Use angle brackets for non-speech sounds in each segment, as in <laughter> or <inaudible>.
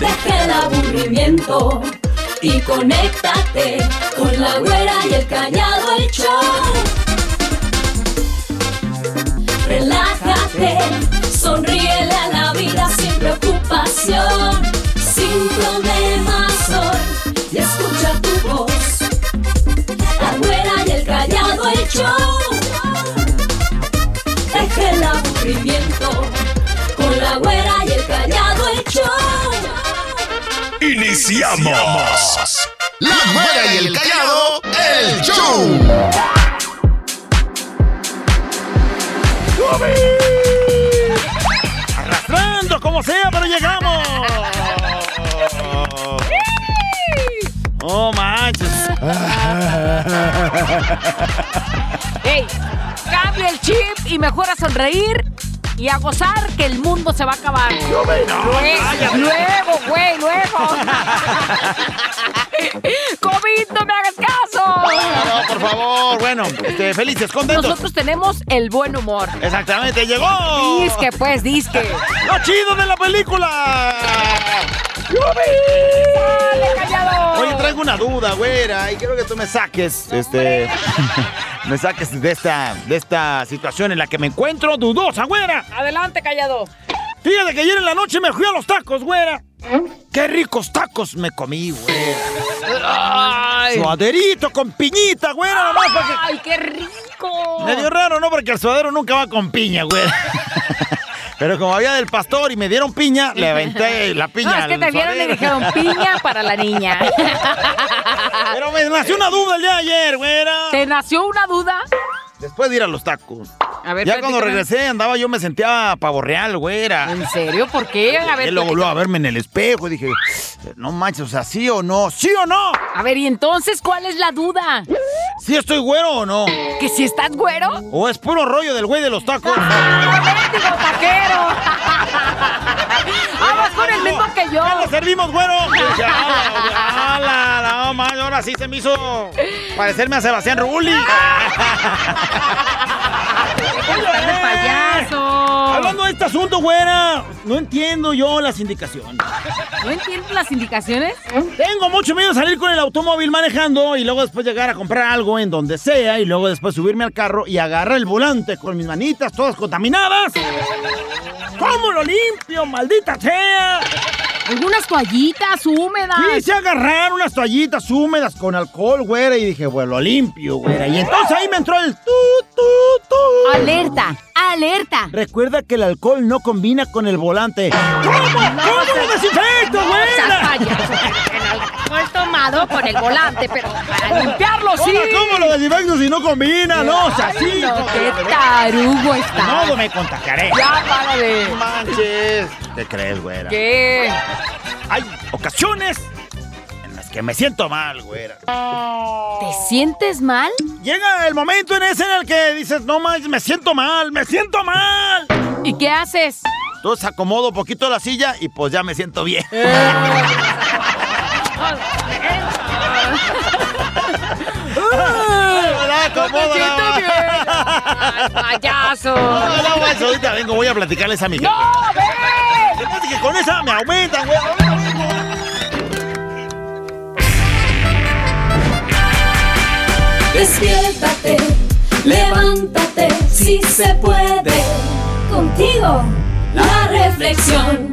Deja el aburrimiento y conéctate con la güera y el callado el show. Relájate, sonríele a la vida sin preocupación, sin problemas hoy y escucha tu voz. La güera y el callado el show. Deja el aburrimiento con la güera ¡Iniciamos! La Güera y el Callado, el show. Arrastrando como sea, pero llegamos. Oh, manches. ¡Ey! Cambia el chip y mejor a sonreír y a gozar que el mundo se va a acabar. Luego, luego, güey, luego. <laughs> COVID, no me hagas caso. No, por favor. Bueno, este, felices, contentos. Nosotros tenemos el buen humor. Exactamente, llegó. Disque, pues, disque. ¡Lo chido de la película! ¡Dale, callado! Oye, traigo una duda, güera, y quiero que tú me saques, este, me saques de esta, de esta situación en la que me encuentro dudosa, güera. Adelante, callado. Fíjate que ayer en la noche me fui a los tacos, güera. Qué ricos tacos me comí, güera. Suaderito con piñita, güera, nomás para que... ay qué rico. Medio raro, ¿no? Porque el suadero nunca va con piña, güera. Pero como había del pastor y me dieron piña, le aventé la <laughs> piña No, es que te vieron y dijeron piña para la niña. <laughs> Pero me nació una duda el día de ayer, güera. ¿Te nació una duda? Después de ir a los tacos. A ver, Ya cuando regresé andaba yo me sentía pavo real, güera. ¿En serio? ¿Por qué? A ver, Y luego volvió a verme en el espejo y dije, no manches, o sea, ¿sí o no? ¿Sí o no? A ver, y entonces, ¿cuál es la duda? ¿Sí estoy güero o no? ¿Que si estás güero? ¿O es puro rollo del güey de los tacos? <laughs> ¡Ah, mendigo taquero! <laughs> ¡Ah, vas con el mismo que yo! ¡Ya lo servimos, güero! Y dije, "Ah, ala, no, man, ahora sí se me hizo parecerme a Sebastián Rulli. <laughs> <laughs> Hablando de este asunto, güera, no entiendo yo las indicaciones. ¿No entiendes las indicaciones? Tengo mucho miedo de salir con el automóvil manejando y luego después llegar a comprar algo en donde sea y luego después subirme al carro y agarrar el volante con mis manitas todas contaminadas. ¿Cómo lo limpio, maldita sea? Algunas toallitas húmedas. Quise agarrar unas toallitas húmedas con alcohol, güera, y dije, bueno, lo limpio, güera. Y entonces ahí me entró el tu, tu, tu. Alerta, alerta. Recuerda que el alcohol no combina con el volante. ¿Cómo? ¿Cómo lo desinfecto, güera? El alcohol tomado con el volante, pero para limpiarlo sí. Hola, ¿Cómo lo desinfecto si no combina? No, o sea, Ay, sí. no, qué tarugo De está. modo me contagiaré. Ya, párale. No manches. ¿Qué crees, güera? ¿Qué? Hay ocasiones en las que me siento mal, güera. ¿Te sientes mal? Llega el momento en ese en el que dices, no manches, me siento mal, me siento mal. ¿Y qué haces? Entonces acomodo un poquito la silla y pues ya me siento bien. Ay, payaso. No, no, guacho, ahorita vengo, voy a platicarles a mi. ¡No, ven! Que con esa me aumentan, güey. Despiértate, levántate, si se puede. Contigo, la reflexión.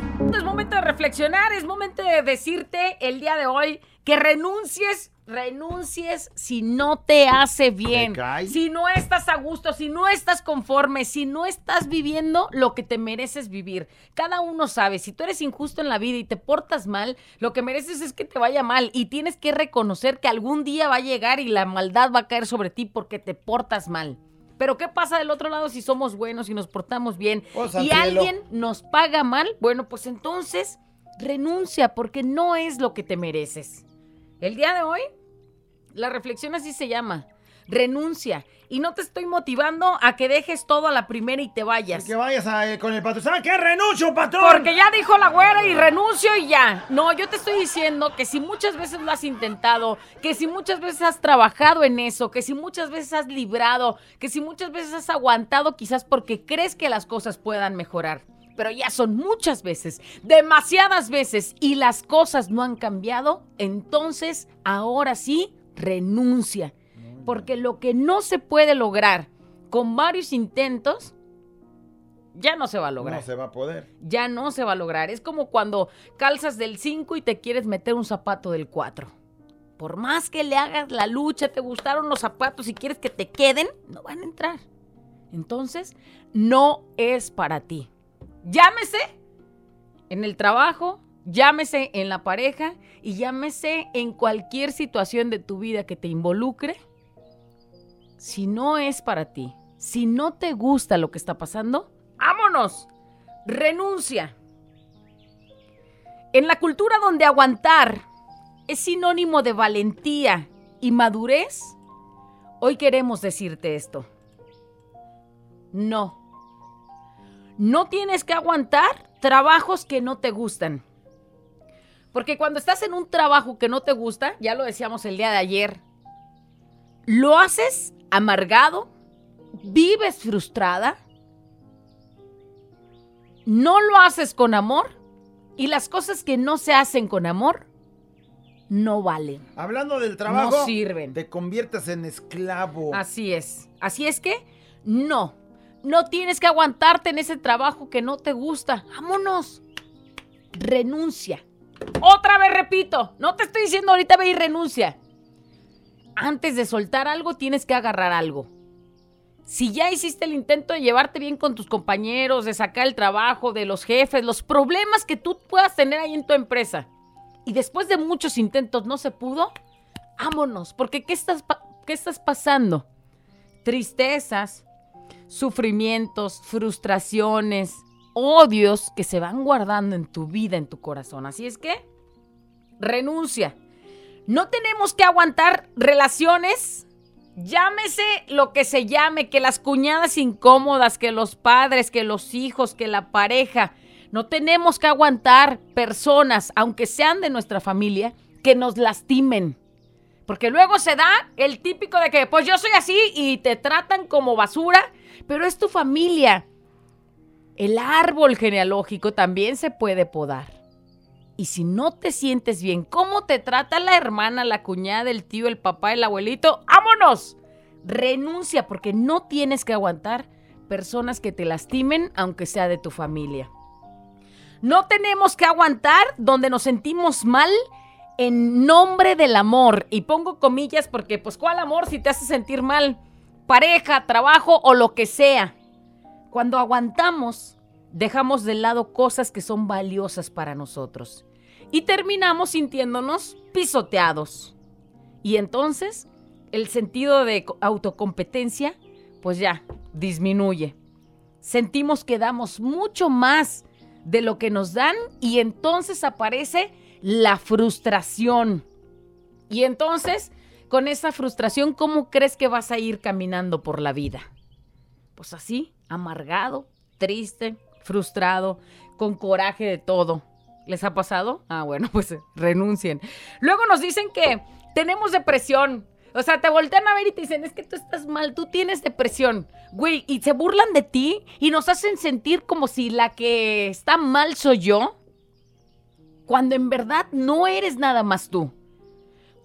Momento de reflexionar, es momento de decirte el día de hoy que renuncies, renuncies si no te hace bien. Si no estás a gusto, si no estás conforme, si no estás viviendo lo que te mereces vivir. Cada uno sabe, si tú eres injusto en la vida y te portas mal, lo que mereces es que te vaya mal y tienes que reconocer que algún día va a llegar y la maldad va a caer sobre ti porque te portas mal. Pero ¿qué pasa del otro lado si somos buenos y nos portamos bien Oh, y santielo. alguien nos paga mal? Bueno, pues entonces renuncia porque no es lo que te mereces. El día de hoy, la reflexión así se llama. Renuncia. Y no te estoy motivando a que dejes todo a la primera y te vayas. Que vayas a- eh, con el patrón. ¿Sabes qué? ¡Renuncio, patrón! Porque ya dijo la güera y renuncio y ya. No, yo te estoy diciendo que si muchas veces lo has intentado, que si muchas veces has trabajado en eso, que si muchas veces has librado, que si muchas veces has aguantado quizás porque crees que las cosas puedan mejorar. pero ya son muchas veces, demasiadas veces, y las cosas no han cambiado, entonces ahora sí, renuncia. Porque lo que no se puede lograr con varios intentos, ya no se va a lograr. No se va a poder. Ya no se va a lograr. Es como cuando calzas del 5 y te quieres meter un zapato del 4. Por más que le hagas la lucha, te gustaron los zapatos y quieres que te queden, no van a entrar. Entonces, no es para ti. Llámese en el trabajo, llámese en la pareja y llámese en cualquier situación de tu vida que te involucre. Si no es para ti, si no te gusta lo que está pasando, ¡vámonos! Renuncia. En la cultura donde aguantar es sinónimo de valentía y madurez, hoy queremos decirte esto. No. No tienes que aguantar trabajos que no te gustan. Porque cuando estás en un trabajo que no te gusta, ya lo decíamos el día de ayer, lo haces amargado, vives frustrada, no lo haces con amor y las cosas que no se hacen con amor no valen. Hablando del trabajo, No sirven. te conviertes en esclavo. Así es. Así es que no. No tienes que aguantarte en ese trabajo que no te gusta. Vámonos. Renuncia. Otra vez repito. No te estoy diciendo ahorita ve y renuncia. Antes de soltar algo, tienes que agarrar algo. Si ya hiciste el intento de llevarte bien con tus compañeros, de sacar el trabajo, de los jefes, los problemas que tú puedas tener ahí en tu empresa, y después de muchos intentos no se pudo, vámonos, porque ¿qué estás, qué estás pasando? Tristezas, sufrimientos, frustraciones, odios que se van guardando en tu vida, en tu corazón. Así es que, renuncia. No tenemos que aguantar relaciones, llámese lo que se llame, que las cuñadas incómodas, que los padres, que los hijos, que la pareja. No tenemos que aguantar personas, aunque sean de nuestra familia, que nos lastimen. Porque luego se da el típico de que, pues yo soy así y te tratan como basura, pero es tu familia. El árbol genealógico también se puede podar. Y si no te sientes bien, ¿cómo te trata la hermana, la cuñada, el tío, el papá, el abuelito? ¡Vámonos! Renuncia porque no tienes que aguantar personas que te lastimen, aunque sea de tu familia. No tenemos que aguantar donde nos sentimos mal en nombre del amor. Y pongo comillas porque, pues, ¿cuál amor si te hace sentir mal? Pareja, trabajo o lo que sea. Cuando aguantamos, dejamos de lado cosas que son valiosas para nosotros. Y terminamos sintiéndonos pisoteados. Y entonces, el sentido de co- autocompetencia, pues ya, disminuye. Sentimos que damos mucho más de lo que nos dan y entonces aparece la frustración. Y entonces, con esa frustración, ¿cómo crees que vas a ir caminando por la vida? Pues así, amargado, triste, frustrado, con coraje de todo. ¿Les ha pasado? Ah, bueno, <laughs> pues renuncien. Luego nos dicen que tenemos depresión. O sea, te voltean a ver y te dicen, es que tú estás mal, tú tienes depresión. Güey, y se burlan de ti y nos hacen sentir como si la que está mal soy yo. Cuando en verdad no eres nada más tú.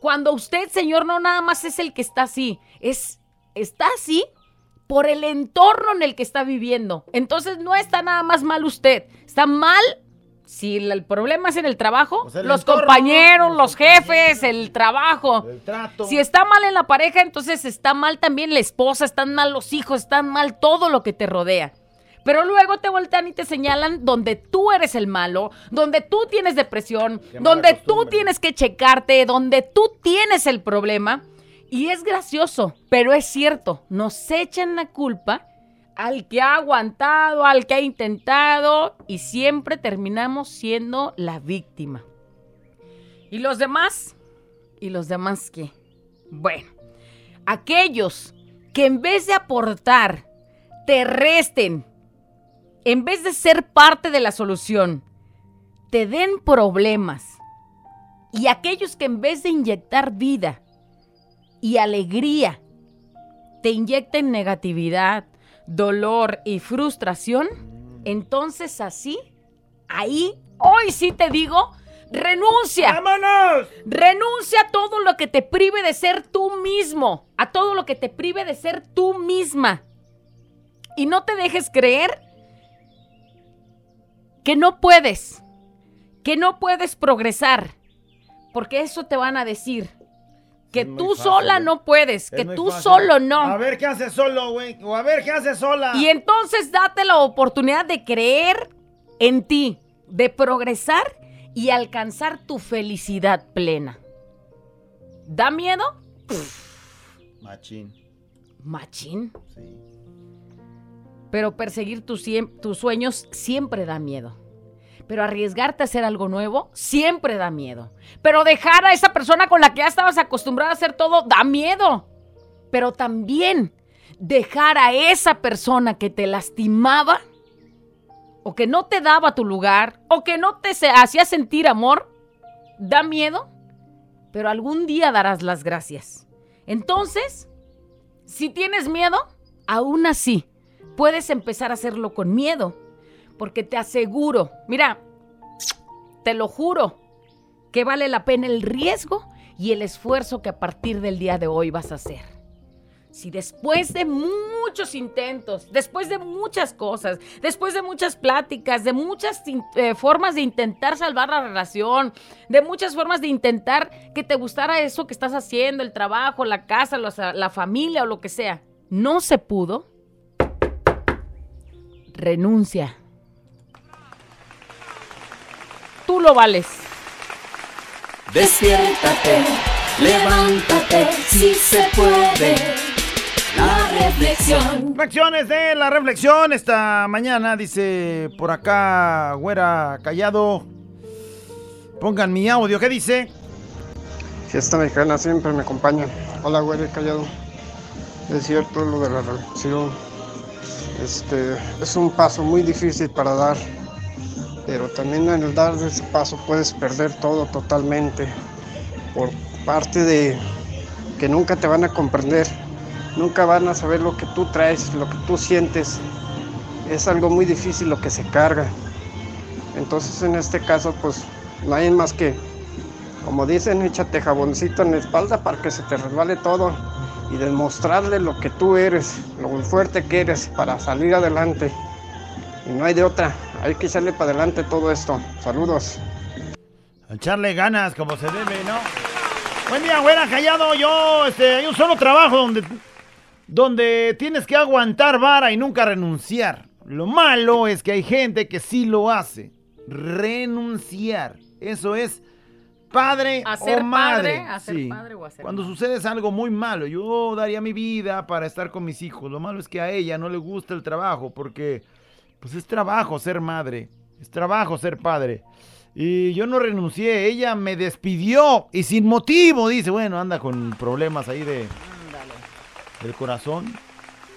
Cuando usted, señor, no nada más es el que está así, es está así por el entorno en el que está viviendo. Entonces no está nada más mal usted, está mal si el problema es en el trabajo, Pues el los entorno, compañeros, los los jefes, el trabajo. El trato. Si está mal en la pareja, entonces está mal también la esposa, están mal los hijos, están mal todo lo que te rodea. Pero luego te voltean y te señalan donde tú eres el malo, donde tú tienes depresión, donde tú tienes que checarte, donde tú tienes el problema. Y es gracioso, pero es cierto, nos echan la culpa al que ha aguantado, al que ha intentado y siempre terminamos siendo la víctima. ¿Y los demás? ¿Y los demás qué? Bueno, aquellos que en vez de aportar, te resten, en vez de ser parte de la solución, te den problemas. Y aquellos que en vez de inyectar vida y alegría, te inyecten negatividad, dolor y frustración, entonces así, ahí, hoy sí te digo, renuncia. ¡Vámonos! Renuncia a todo lo que te prive de ser tú mismo, a todo lo que te prive de ser tú misma. Y no te dejes creer que no puedes, que no puedes progresar, porque eso te van a decir. Que Es tú sola ¿eh? no puedes, Es que tú fácil. solo no. A ver qué hace solo, güey. O a ver qué hace sola. Y entonces date la oportunidad de creer en ti, de progresar y alcanzar tu felicidad plena. ¿Da miedo? Machín. Machín. Sí. Pero perseguir tus sueños siempre da miedo. Pero arriesgarte a hacer algo nuevo siempre da miedo. Pero dejar a esa persona con la que ya estabas acostumbrada a hacer todo da miedo. Pero también dejar a esa persona que te lastimaba o que no te daba tu lugar o que no te hacía sentir amor da miedo. Pero algún día darás las gracias. Entonces, si tienes miedo, aún así puedes empezar a hacerlo con miedo. Porque te aseguro, mira, te lo juro, que vale la pena el riesgo y el esfuerzo que a partir del día de hoy vas a hacer. Si después de muchos intentos, después de muchas cosas, después de muchas pláticas, de muchas eh, formas de intentar salvar la relación, de muchas formas de intentar que te gustara eso que estás haciendo, el trabajo, la casa, la familia o lo que sea, no se pudo, renuncia. Tú lo vales. Despiértate, levántate, si se puede. La reflexión. Reflexiones de la reflexión esta mañana, dice por acá, güera callado. Pongan mi audio, ¿qué dice? Fiesta mexicana siempre me acompaña. Hola, güey, callado. Es cierto lo de la relación. Este, es un paso muy difícil para dar, pero también el dar ese paso puedes perder todo totalmente por parte de que nunca te van a comprender, nunca van a saber lo que tú traes, lo que tú sientes. Es algo muy difícil lo que se carga. Entonces en este caso pues no hay más que como dicen, échate jaboncito en la espalda para que se te resbale todo y demostrarle lo que tú eres, lo fuerte que eres para salir adelante. Y no hay de otra, hay que echarle para adelante todo esto. Saludos. Echarle ganas como se debe, ¿no? Buen día, güera callado. Yo, este, hay un solo trabajo donde, donde tienes que aguantar vara y nunca renunciar. Lo malo es que hay gente que sí lo hace. Renunciar. Eso es padre A ser o madre. padre, a ser padre o a ser Cuando madre. sucede es algo muy malo. Yo daría mi vida para estar con mis hijos. Lo malo es que a ella no le gusta el trabajo porque pues es trabajo ser madre. Es trabajo ser padre. Y yo no renuncié, ella me despidió y sin motivo, dice, bueno, anda con problemas ahí de del corazón,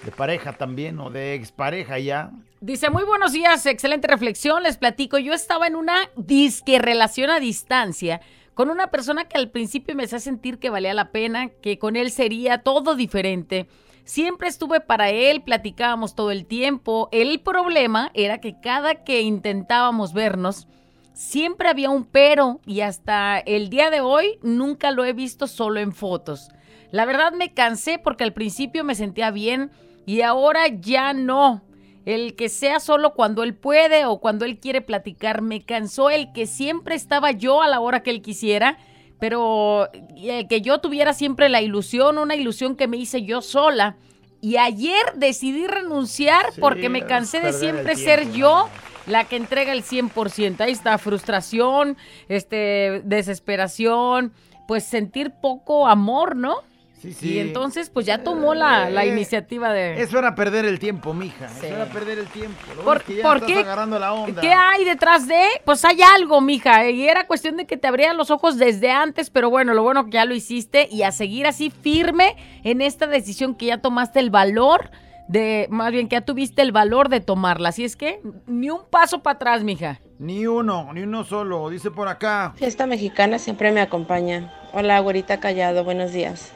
de pareja también o de expareja ya. Dice, muy buenos días, excelente reflexión, les platico. Yo estaba en una disque relación a distancia con una persona que al principio me hacía sentir que valía la pena, que con él sería todo diferente. Siempre estuve para él, platicábamos todo el tiempo. El problema era que cada que intentábamos vernos, siempre había un pero y hasta el día de hoy nunca lo he visto solo en fotos. La verdad me cansé porque al principio me sentía bien y ahora ya no. El que sea solo cuando él puede o cuando él quiere platicar me cansó el que siempre estaba yo a la hora que él quisiera, pero eh, que yo tuviera siempre la ilusión, una ilusión que me hice yo sola. Y ayer decidí renunciar Sí, porque me cansé de el siempre tiempo, ser yo la que entrega el 100%. Ahí está, frustración, este, desesperación, pues sentir poco amor, ¿no? Sí, Y entonces, pues ya tomó la, la Eh, iniciativa de... Eso era perder el tiempo, mija. Sí. Eso era perder el tiempo. Lo ¿Por, es que ya por estás qué? agarrando la onda. ¿Qué hay detrás de? Pues hay algo, mija. Y era cuestión de que te abrieran los ojos desde antes, pero bueno, lo bueno que ya lo hiciste y a seguir así firme en esta decisión que ya tomaste el valor de, más bien que ya tuviste el valor de tomarla. Así es que ni un paso para atrás, mija. Ni uno, ni uno solo. Dice por acá. Fiesta mexicana siempre me acompaña. Hola, güerita callado, buenos días.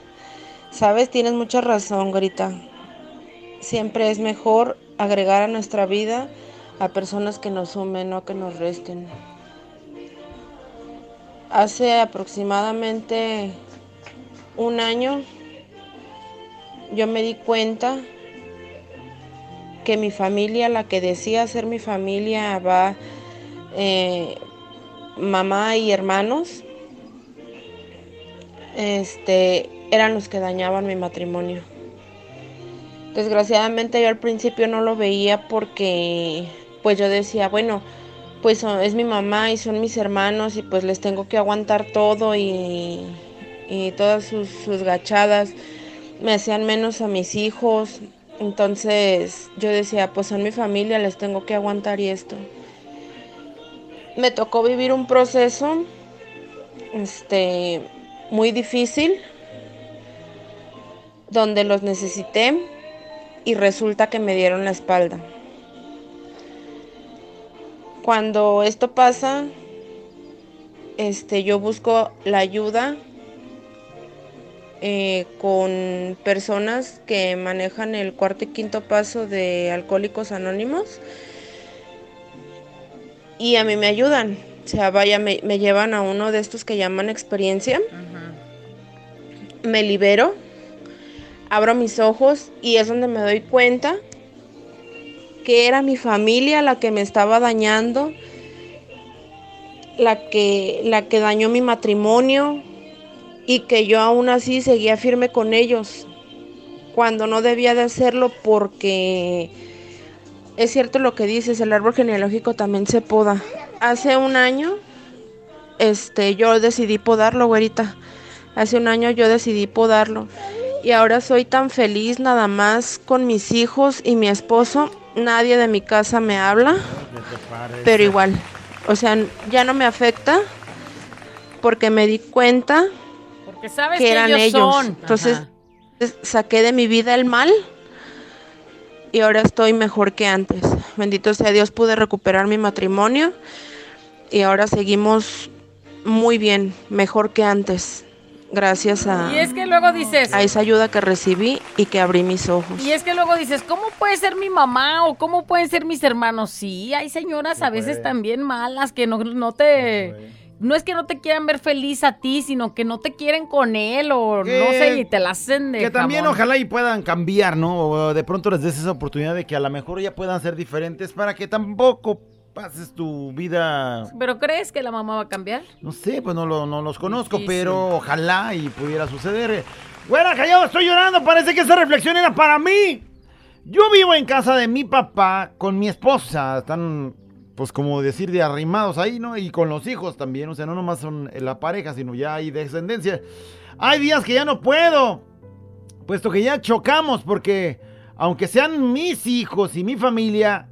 Sabes, tienes mucha razón, güerita. Siempre es mejor agregar a nuestra vida a personas que nos sumen, no que nos resten. Hace aproximadamente un año yo me di cuenta que mi familia, la que decía ser mi familia, va eh, mamá y hermanos, este, eran los que dañaban mi matrimonio. Desgraciadamente yo al principio no lo veía porque pues yo decía, bueno, pues es mi mamá y son mis hermanos y pues les tengo que aguantar todo y, y todas sus, sus gachadas me hacían menos a mis hijos. Entonces yo decía, pues son mi familia, les tengo que aguantar y esto. Me tocó vivir un proceso este muy difícil donde los necesité y resulta que me dieron la espalda. Cuando esto pasa, este, yo busco la ayuda eh, con personas que manejan el cuarto y quinto paso de Alcohólicos Anónimos y a mí me ayudan. O sea, vaya, me, me llevan a uno de estos que llaman experiencia. Me libero, abro mis ojos y es donde me doy cuenta que era mi familia la que me estaba dañando, la que, la que dañó mi matrimonio y que yo aún así seguía firme con ellos cuando no debía de hacerlo porque es cierto lo que dices, el árbol genealógico también se poda. Hace un año este yo decidí podarlo, güerita. Hace un año yo decidí podarlo y ahora soy tan feliz nada más con mis hijos y mi esposo nadie de mi casa me habla, pero igual, o sea, ya no me afecta porque me di cuenta Porque sabes que que, eran ellos, ellos. Entonces, saqué de mi vida el mal y ahora estoy mejor que antes. Bendito sea Dios, pude recuperar mi matrimonio y ahora seguimos muy bien, mejor que antes. Gracias a, Y es que luego dices, a esa ayuda que recibí y que abrí mis ojos. y es que luego dices, ¿cómo puede ser mi mamá o cómo pueden ser mis hermanos? Sí, hay señoras a veces también malas que no, no te... No es que no te quieran ver feliz a ti, sino que no te quieren con él o Que- no sé, y te la hacen de Que también ojalá y puedan cambiar, ¿no? O de pronto les des esa oportunidad de que a lo mejor ya puedan ser diferentes para que tampoco pases tu vida, ¿Pero crees que la mamá va a cambiar? no sé, pues no, lo- no los conozco, Difícil. pero ojalá y pudiera suceder. Güera, callado, estoy llorando, parece que esa reflexión era para mí. Yo vivo en casa de mi papá con mi esposa, están pues como decir de arrimados ahí, ¿no? Y con los hijos también, o sea, no nomás son la pareja, sino ya hay descendencia. Hay días que ya no puedo, puesto que ya chocamos, porque aunque sean mis hijos y mi familia,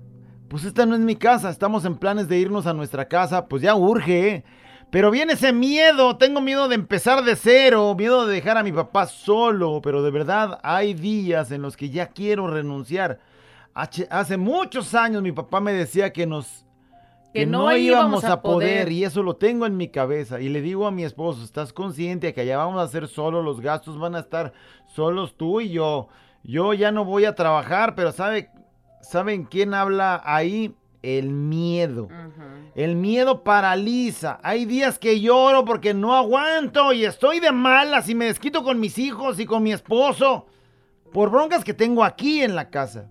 pues esta no es mi casa, estamos en planes de irnos a nuestra casa, pues ya urge, ¿eh? Pero viene ese miedo, tengo miedo de empezar de cero, miedo de dejar a mi papá solo, pero de verdad hay días en los que ya quiero renunciar. Hace muchos años mi papá me decía que nos Que no íbamos a poder, poder. y eso lo tengo en mi cabeza y le digo a mi esposo, ¿estás consciente que allá vamos a hacer solo los gastos van a estar solos tú y yo? Yo ya no voy a trabajar, pero sabe ¿saben quién habla ahí? El miedo. El miedo paraliza. Hay días que lloro porque no aguanto y estoy de malas y me desquito con mis hijos y con mi esposo por broncas que tengo aquí en la casa.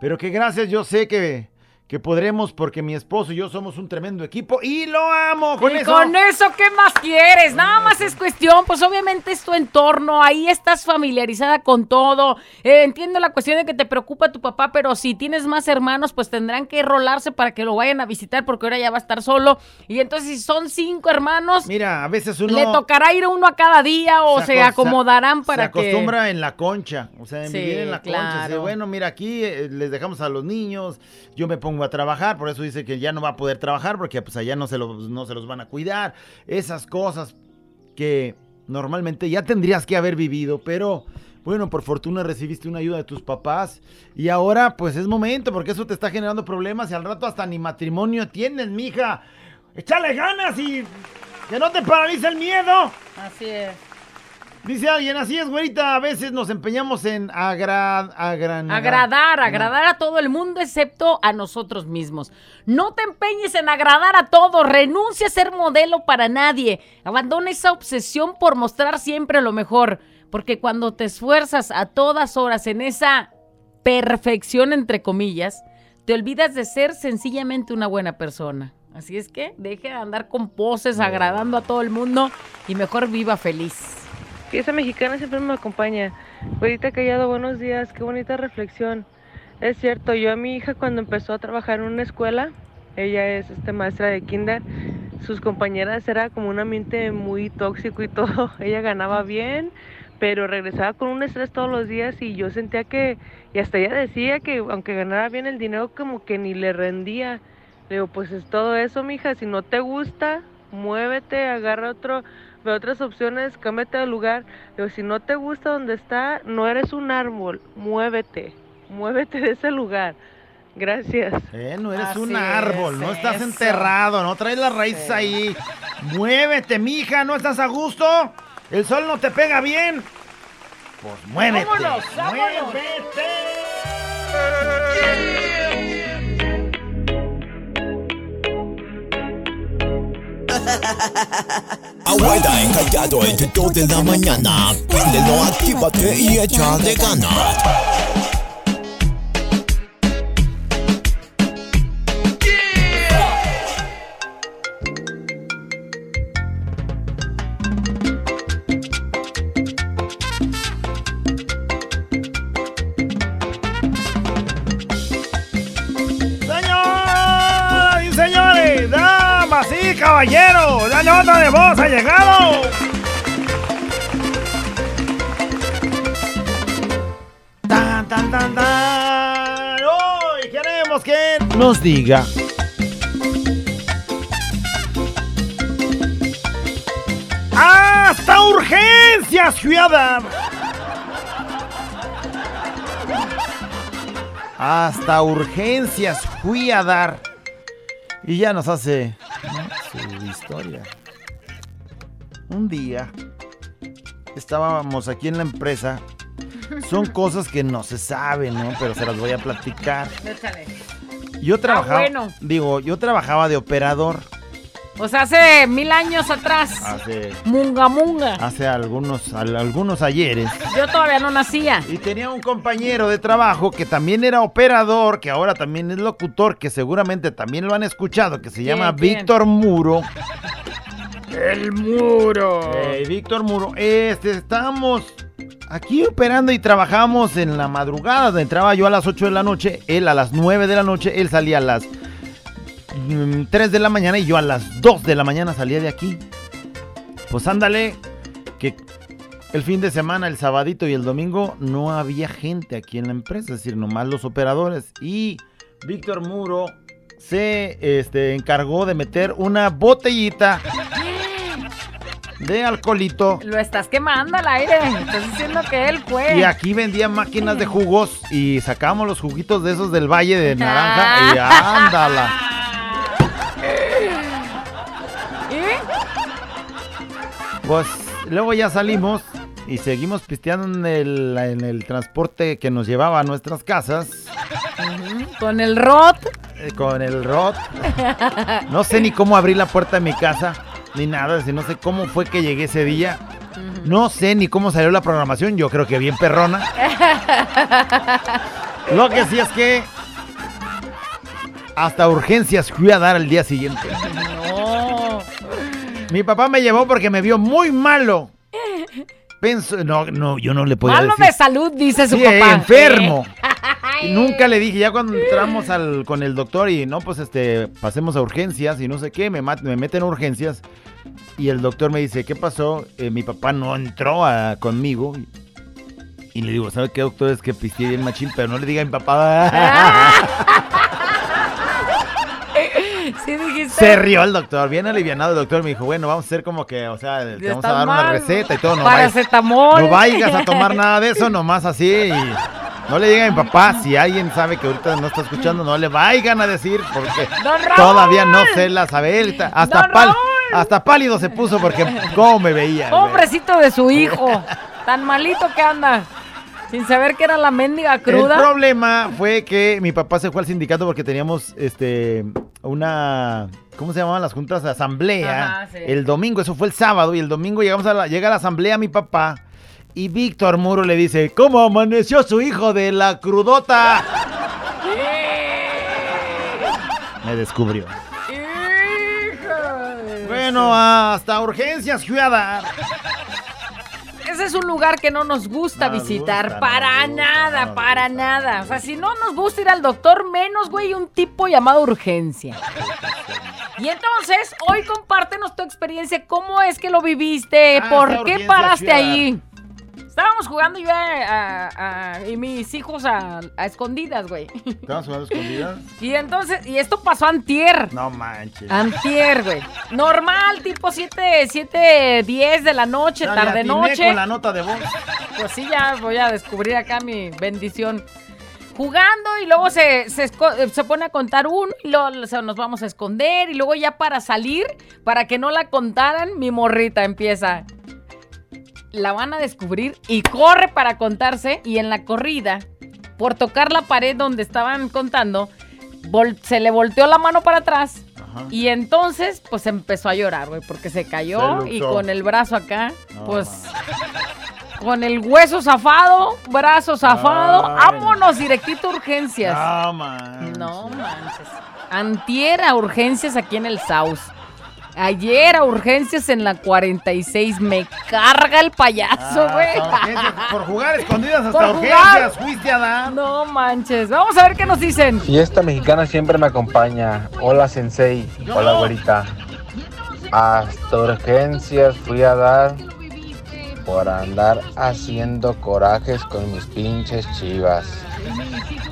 Pero que gracias yo sé que, que podremos porque mi esposo y yo somos un tremendo equipo y lo amo. Con y eso. con eso, ¿qué más quieres? Nada más es cuestión, pues obviamente es tu entorno, ahí estás familiarizada con todo. Eh, entiendo la cuestión de que te preocupa tu papá, pero si tienes más hermanos, pues tendrán que rolarse para que lo vayan a visitar porque ahora ya va a estar solo. Y entonces si son cinco hermanos, Mira, a veces uno le tocará ir uno a cada día o se, acomodarán para se que... acostumbra en la concha, o sea, en Sí, vivir en la concha. bueno, mira, aquí eh, les dejamos a los niños, yo me pongo a trabajar, por eso dice que ya no va a poder trabajar porque pues allá no se los, no se los van a cuidar. Esas cosas que normalmente ya tendrías que haber vivido, pero bueno, por fortuna recibiste una ayuda de tus papás y ahora pues es momento porque eso te está generando problemas y al rato hasta ni matrimonio tienes, mija. Échale ganas y que no te paralice el miedo. Así es. Dice alguien, así es, güerita, a veces nos empeñamos en agra- agran- Agradar, agradar a todo el mundo excepto a nosotros mismos. No te empeñes en agradar a todos, renuncia a ser modelo para nadie. Abandona esa obsesión por mostrar siempre lo mejor, porque cuando te esfuerzas a todas horas en esa perfección, entre comillas, te olvidas de ser sencillamente una buena persona. Así es que deje de andar con poses, agradando a todo el mundo y mejor viva feliz. Fiesta mexicana siempre me acompaña. Güerita Callado, buenos días, qué bonita reflexión. Es cierto, yo a mi hija cuando empezó a trabajar en una escuela, ella es este, maestra de kinder, sus compañeras era como un ambiente muy tóxico y <laughs> todo. Ella ganaba bien, pero regresaba con un estrés todos los días y yo sentía que, y hasta ella decía que aunque ganara bien el dinero, como que ni le rendía. Le digo, pues es todo eso, mija, si no te gusta, muévete, agarra otro, ve otras opciones, cámbiate de lugar. Pero si no te gusta donde está, no eres un árbol, muévete, muévete de ese lugar. Gracias. Eh, no eres Así un árbol, es, no estás eso. enterrado, no traes las raíces ahí. Muévete, mija, ¿no estás a gusto? ¿El sol no te pega bien? Pues muévete. ¡Vámonos, vámonos! ¡Muévete! Abuela encallado entre 2 de la mañana. Préndelo, actívate y échale ganas. Y caballeros, la nota de voz ha llegado. Tan, tan, tan, tan. Hoy queremos que nos diga. ¡Hasta urgencias, ciudad! Hasta urgencias fui a dar. Y ya nos hace historia. Un día estábamos aquí en la empresa. Son <laughs> cosas que no se saben, ¿no? Pero se las voy a platicar. Yo trabajaba, bueno. digo, yo trabajaba de operador O sea, hace mil años atrás. hace, Munga munga. hace algunos, al- algunos ayeres. Yo todavía no nacía. Y tenía un compañero de trabajo que también era operador, que ahora también es locutor, que seguramente también lo han escuchado, que se ¿Quién, llama quién? Víctor Muro. El muro. Eh, Víctor Muro, este, estábamos aquí operando y trabajamos en la madrugada. Entraba yo a las 8 de la noche, él a las 9 de la noche, él salía a las mm, 3 de la mañana y yo a las 2 de la mañana salía de aquí. Pues ándale, que el fin de semana, el sabadito y el domingo no había gente aquí en la empresa, es decir, nomás los operadores. Y Víctor Muro se este, encargó de meter una botellita de alcoholito. Lo estás quemando al aire. Estás diciendo que él fue. Y aquí vendía máquinas de jugos y sacábamos los juguitos de esos del Valle de Naranja y <laughs> ándala. Pues luego ya salimos y seguimos pisteando en el, en el transporte que nos llevaba a nuestras casas Con el rot. eh, con el rot. No sé ni cómo abrí la puerta de mi casa, ni nada, no sé cómo fue que llegué ese día. No sé ni cómo salió la programación, yo creo que bien perrona. Lo que sí es que hasta urgencias fui a dar al día siguiente. No. Mi papá me llevó porque me vio muy malo. Penso, no, no, yo no le podía Malo decir. de salud, dice su Sí, papá. enfermo. <laughs> Y nunca le dije, ya cuando entramos al, con el doctor y no, pues este, pasemos a urgencias y no sé qué, me, me meten a urgencias. Y el doctor me dice, ¿qué pasó? Eh, mi papá no entró a- conmigo. Y, y le digo, ¿sabe qué, doctor? Es que pisteé bien machín, pero no le diga a mi papá. <laughs> Se rió el doctor, bien alivianado el doctor. Me dijo, bueno, vamos a hacer como que, o sea, te vamos a dar una receta y todo. No Paracetamol. no vayas a tomar nada de eso, nomás así. Y no le digan a mi papá, si alguien sabe que ahorita no está escuchando, no le vayan a decir, porque todavía no se la sabe. Hasta pal. Hasta pálido se puso porque cómo me veía. Pobrecito de su hijo. Tan malito que anda. Sin saber que era la mendiga El cruda. problema fue que mi papá se fue al sindicato porque teníamos este una ¿cómo se llamaban las juntas? Asamblea. Ajá, sí. El domingo, eso fue el sábado y el domingo llegamos a la, llega a la asamblea mi papá y Víctor Muro le dice, "¿Cómo amaneció su hijo de la crudota?" Me descubrió. Bueno, hasta urgencias dar. Ese es un lugar que no nos gusta No visitar. gusta, para nada, para nada. O sea, si no nos gusta ir al doctor, menos, güey, un tipo llamado urgencia. Y entonces, hoy compártenos tu experiencia. ¿Cómo es que lo viviste? Ah, ¿Por qué paraste ahí? Estábamos jugando yo a- a- a- y mis hijos a, a escondidas, güey. ¿Estabas jugando escondidas? <laughs> Y entonces, y esto pasó antier. No manches. Antier, güey. Normal, tipo 7, 7, 10 de la noche, No, le tarde atiné noche. con la nota de voz. Pues sí, ya voy a descubrir acá mi bendición. Jugando y luego se, se, se pone a contar uno y luego se- nos vamos a esconder y luego ya para salir, para que no la contaran, mi morrita empieza. La van a descubrir y corre para contarse y en la corrida, por tocar la pared donde estaban contando, se le volteó la mano para atrás Ajá. y entonces pues empezó a llorar, güey, porque se cayó Se y con el brazo acá, No, pues con el hueso zafado, brazo zafado, Ay, vámonos directito a urgencias. No manches. No manches. Antier a urgencias aquí en el South. Ayer a urgencias en la 46. Me carga el payaso, Ah, güey. por jugar escondidas hasta Por urgencias, fuiste a dar. No manches. Vamos a ver qué nos dicen. Fiesta mexicana siempre me acompaña. Hola Sensei. Hola güerita. Hasta urgencias fui a dar por andar haciendo corajes con mis pinches chivas.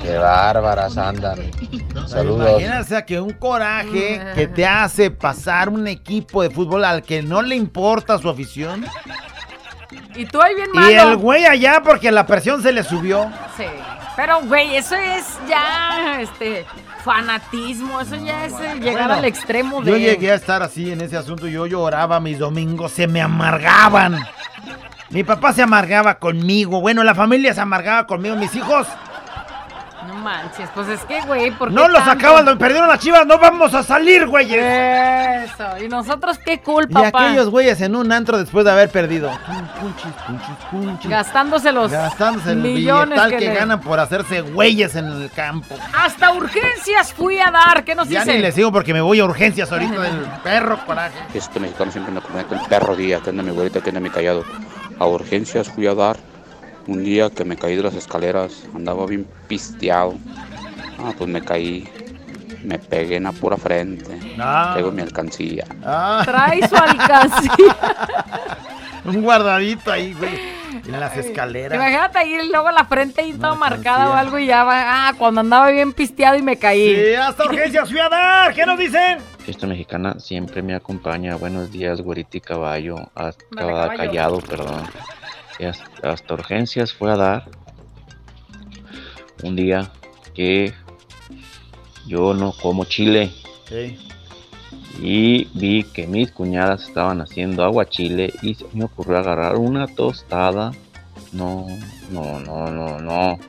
Qué bárbaras andan. Saludos. Imagínate que un coraje que te hace pasar un equipo de fútbol al que no le importa su afición. Y tú ahí bien malo. Y el güey allá porque la presión se le subió. Sí. Pero, güey, eso es ya, este, fanatismo. Eso ya es eh, llegar Bueno, al extremo de... Yo llegué a estar así en ese asunto. Yo lloraba, mis domingos se me amargaban. Mi papá se amargaba conmigo. Bueno, la familia se amargaba conmigo. Mis hijos manches, pues es que, güey, ¿por qué no los tanto? acaban, perdieron las chivas. No vamos a salir, güeyes. Eso. ¿Y nosotros qué Y culpa, papá? aquellos güeyes en un antro después de haber perdido. Punchis, punchis, punchis. Gastándose los Gastándose el millones billetal que, que, le- ganan por hacerse güeyes en el campo. Hasta urgencias fui a dar. ¿Qué nos Ya dice? ni les digo porque me voy a urgencias ahorita del <laughs> perro coraje. Este mexicano siempre me acompaña con el perro día, que anda mi que anda mi callado. A urgencias fui a dar un día que me caí de las escaleras, andaba bien pisteado. Ah, pues me caí, me pegué en la pura frente. Ah. Traigo mi alcancía. Ah, Trae su <laughs> alcancía. un guardadito ahí, güey. En las escaleras. Imagínate ahí luego la frente ahí toda marcada o algo y ya va. Ah, cuando andaba bien pisteado y me caí. Sí, hasta urgencias fui a dar. ¿Qué nos dicen? Fiesta mexicana siempre me acompaña. Buenos días, güerita y caballo. Hasta Dale, caballo. callado, perdón. Y hasta, urgencias fue a dar un día que yo no como chile y vi que mis cuñadas estaban haciendo aguachile y se me ocurrió agarrar una tostada. No, no, no, no, no.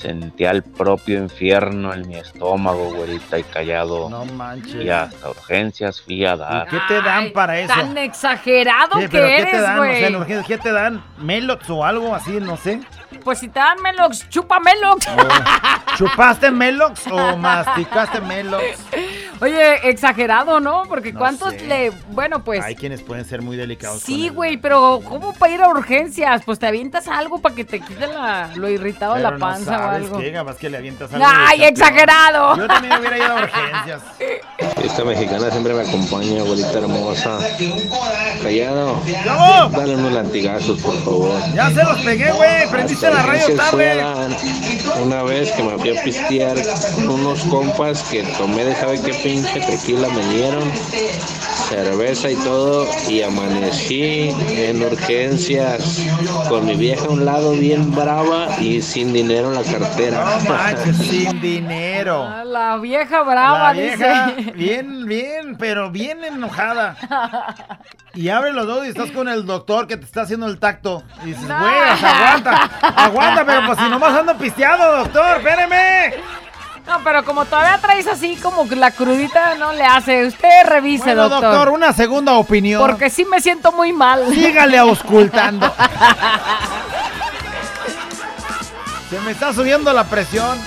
Sentía el propio infierno en mi estómago, güerita y callado. No manches. Y hasta urgencias fui a dar. ¿Qué te dan Ay, para eso? Tan exagerado ¿Qué, que pero ¿qué te eres, dan? O sea, en güey. urgencias, ¿qué te dan? ¿Melox o algo así? No sé. pues si te dan Melox, chupa Melox. ¿Chupaste Melox o masticaste Melox? <laughs> Oye, exagerado, ¿no? Porque No cuántos sé. le. Bueno, pues. Hay quienes pueden ser muy delicados. Sí, el- güey, pero ¿cómo para ir a urgencias? Pues te avientas algo para que te quite la- lo irritado de Pero la no panza o sabes algo. qué, capaz que le avientas algo. ¡Ay, exagerado! Yo también hubiera ido a urgencias. <laughs> Esta mexicana siempre me acompaña, abuelita hermosa. Callado, dale unos latigazos, por favor. Ya se los pegué, güey. Prendiste la radio tarde. Una vez que me fui a pistear con unos compas que tomé de sabe qué pinche tequila me dieron, cerveza y todo, y amanecí en urgencias con mi vieja a un lado bien brava y sin dinero en la cartera. No manches, <laughs> sin dinero. Ah, La vieja brava, La vieja dice. Bien, bien, pero bien enojada. Y abre los dos y estás con el doctor que te está haciendo el tacto. Y dices, güey, aguanta, aguanta, pero pues si nomás ando pisteado, doctor, espéreme. No, pero como todavía traes así como que la crudita no le hace. Usted revise, Bueno, doctor. doctor, una segunda opinión. Porque sí me siento muy mal. Sígale <laughs> auscultando. <laughs> Se me está subiendo la presión.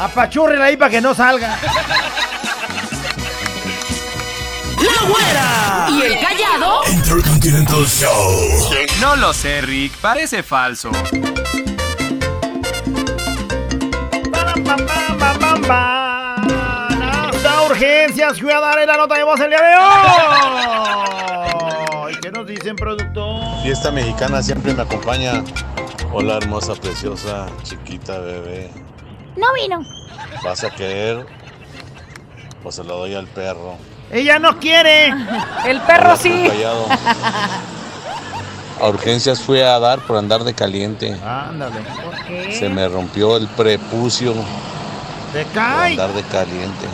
Apachúrrela ahí para que no salga. ¡La güera! ¿Y el callado? Intercontinental Show. No lo sé, Rick. Parece falso. Hasta urgencias, fui a dar la nota de voz el día de hoy. ¿Qué nos dicen, productor? Fiesta mexicana siempre me acompaña. Hola hermosa, preciosa, chiquita, bebé. No vino. ¿Vas a querer? Pues se lo doy al perro. Ella no quiere. El perro Hola, sí. callado. A urgencias fui a dar por andar de caliente. Ándale. Se me rompió el prepucio Te por cae. andar de caliente.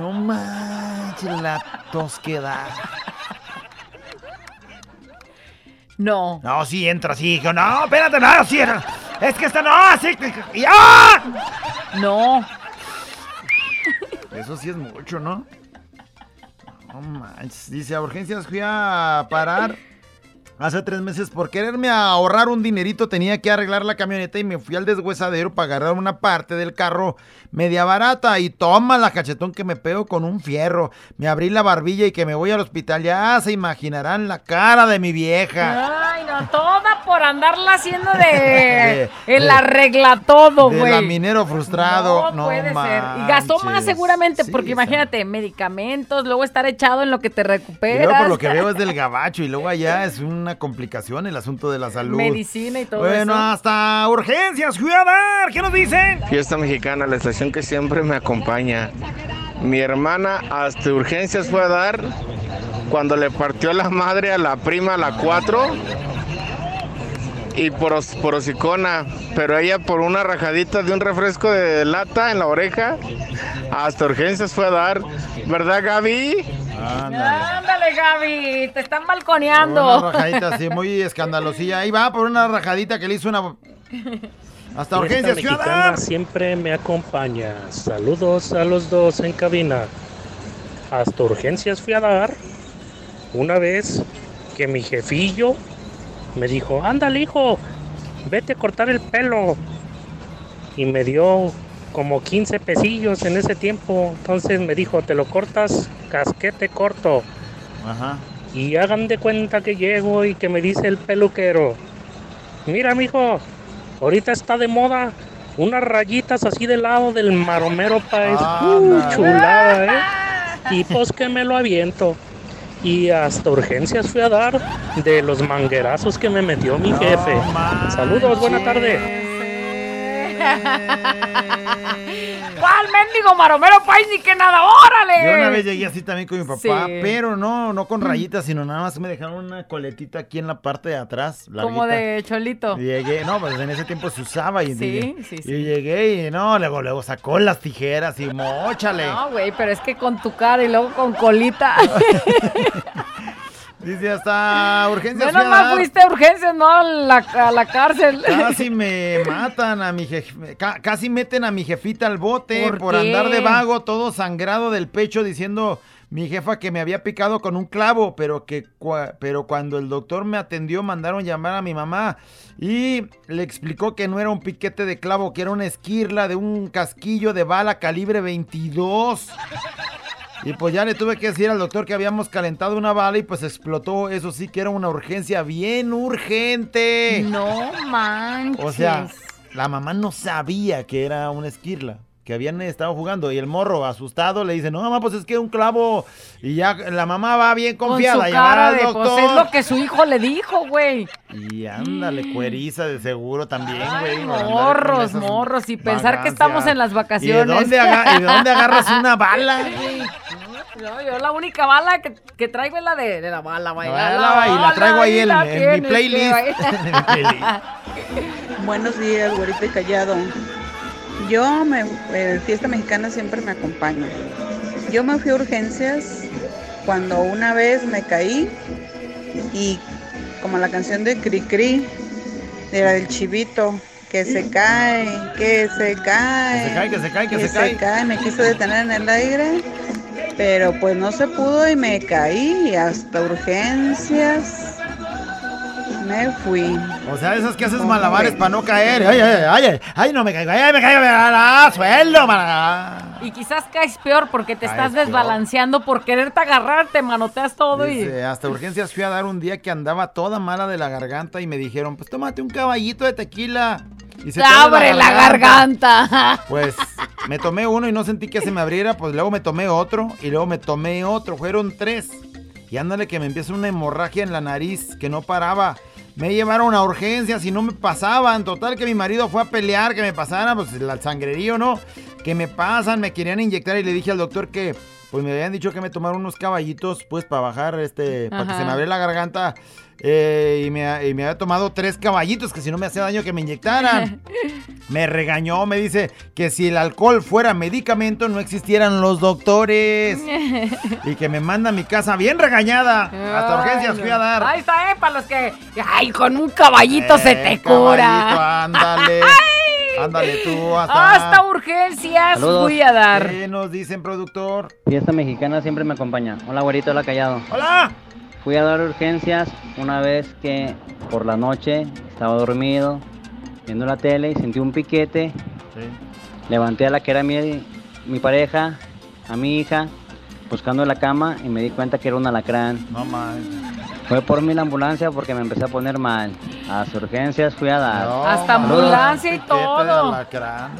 No manches la tosquedad. No. No, sí entra, sí. hijo. No, espérate, no, sí. Es que esta no, sí. y- ¡Ah! No. Eso sí es mucho, ¿no? No manches. Dice, a urgencias fui a parar hace tres meses por quererme ahorrar un dinerito. Tenía que arreglar la camioneta y me fui al deshuesadero para agarrar una parte del carro media barata. Y toma la cachetón que me pego con un fierro. Me abrí la barbilla y que me voy al hospital. Ya se imaginarán la cara de mi vieja. Ay, no, toda por andarla haciendo de. De- <laughs> el de- arregla todo, De güey. laminero frustrado. No, No, puede ser. Y gastó más seguramente, Sí, porque imagínate, medicamentos, luego estar echado en lo que te Y recuperas. luego por lo que veo es del gabacho y luego allá <laughs> es una complicación el asunto de la salud. Medicina y todo Bueno, eso. hasta urgencias, fui a dar. ¿Qué nos dicen? Fiesta mexicana, la estación que siempre me acompaña. Mi hermana hasta urgencias fue a dar cuando le partió la madre a la prima a la 4 y por, os- por hocicona, pero ella por una rajadita de un refresco de lata en la oreja, hasta urgencias fue a dar. ¿Verdad, Gaby? Ándale, Gaby, te están Por balconeando. Una rajadita así muy escandalosilla. Ahí va por una rajadita que le hizo una. Hasta urgencias, siempre me acompaña. Saludos a los dos en cabina. Hasta urgencias fui a dar. Una vez que mi jefillo me dijo, ándale hijo, vete a cortar el pelo. Y me dio como 15 pesillos en ese tiempo. Entonces me dijo, te lo cortas casquete corto. Ajá. Y hagan de cuenta que llego y que me dice el peluquero, mira mijo, ahorita está de moda unas rayitas así del lado del maromero país. Uh, Ándale. chulada, ¿eh? Y pues que me lo aviento. Y hasta urgencias fui a dar de los manguerazos que me metió mi jefe. Saludos, buena tarde. <laughs> ¿Cuál mendigo maromero país ni que nada? ¡Órale! Yo una vez llegué así también con mi papá, Sí. pero no, no con rayitas, sino nada más me dejaron una coletita aquí en la parte de atrás. Como de cholito. Y Llegué, no, pues en ese tiempo se usaba y, Sí, y- sí, y llegué y no, luego, luego sacó las tijeras y mochale. No, güey, pero es que con tu cara y luego con colita. <laughs> Dice hasta urgencias. Mal dar. fuiste a urgencias, no a la, a la cárcel. Casi me matan a mi jefe, ca- casi meten a mi jefita al bote ¿Por por, andar de vago, todo sangrado del pecho, diciendo mi jefa que me había picado con un clavo, pero que pero cuando el doctor me atendió mandaron llamar a mi mamá y le explicó que no era un piquete de clavo, que era una esquirla de un casquillo de bala calibre 22. Y pues ya le tuve que decir al doctor que habíamos calentado una bala y pues explotó. Eso sí que era una urgencia bien urgente. No manches. O sea, la mamá no sabía que era una esquirla, que habían estado jugando. Y el morro, asustado, le dice, no, mamá, pues es que un clavo. Y ya la mamá va bien con confiada su a llamar cara al de, doctor. pues es lo que su hijo le dijo, güey. Y ándale, cueriza de seguro también, güey. con Morros, morros. Y pensar que vagancias. estamos en las ¿Y de vacaciones. dónde, aga- y de dónde agarras una bala, <laughs> güey? No, yo la única bala que, que traigo es la de, de la bala, bailar. bala, y la traigo ahí en- la en mi que playlist. bailar. <laughs> En mi playlist. Buenos días, güerito y callado. Yo, me, eh, fiesta mexicana siempre me acompaña. yo me fui a urgencias cuando una vez me caí y como la canción de Cri Cri, de la del chivito, que se cae, que se cae. Que se cae, que se cae, que se cae. Me quiso detener en el aire, pero pues no se pudo y me caí y hasta urgencias me fui. O sea, esas que haces malabares para no caer. Ay, ay, ay, ay, ay, no me caigo, ay, me caigo, ah, sueldo, man. Y quizás caes peor porque te Caes estás peor. desbalanceando por quererte agarrar, te manoteas todo y... Hasta urgencias fui a dar un día que andaba toda mala de la garganta y me dijeron, pues tómate un caballito de tequila. Y Te abre la garganta. <laughs> Pues me tomé uno y no sentí que se me abriera, pues luego me tomé otro y luego me tomé otro, fueron tres. Y ándale que me empieza una hemorragia en la nariz que no paraba. Me llevaron a urgencias y no me pasaban. Total que mi marido fue a pelear que me pasara, pues el sangrerío, ¿no? Que me pasan, me querían inyectar y le dije al doctor que pues me habían dicho que me tomaron unos caballitos pues para bajar este, para que se me abriera la garganta. Eh, y, me, y me había tomado tres caballitos que si no me hacía daño que me inyectaran. <laughs> Me regañó, me dice que si el alcohol fuera medicamento no existieran los doctores. <laughs> Y que me manda a mi casa bien regañada. Hasta urgencias fui a dar. Ahí está, ¿eh? Para los que... Ay, con un caballito se te Eh, caballito, cura. ándale. <laughs> Ándale tú, hasta. Hasta urgencias Saludos. fui a dar. ¿Qué nos dicen, productor? Fiesta mexicana siempre me acompaña. Hola, güerito, hola, callado. ¡Hola! Fui a dar urgencias una vez que por la noche estaba dormido, viendo la tele y sentí un piquete. Levanté a la que era mi, mi pareja, a mi hija, buscando la cama y me di cuenta que era un alacrán. No mames. Fue por mí la ambulancia porque me empecé a poner mal. A las urgencias fui a dar. Hasta ambulancia y todo. alacrán.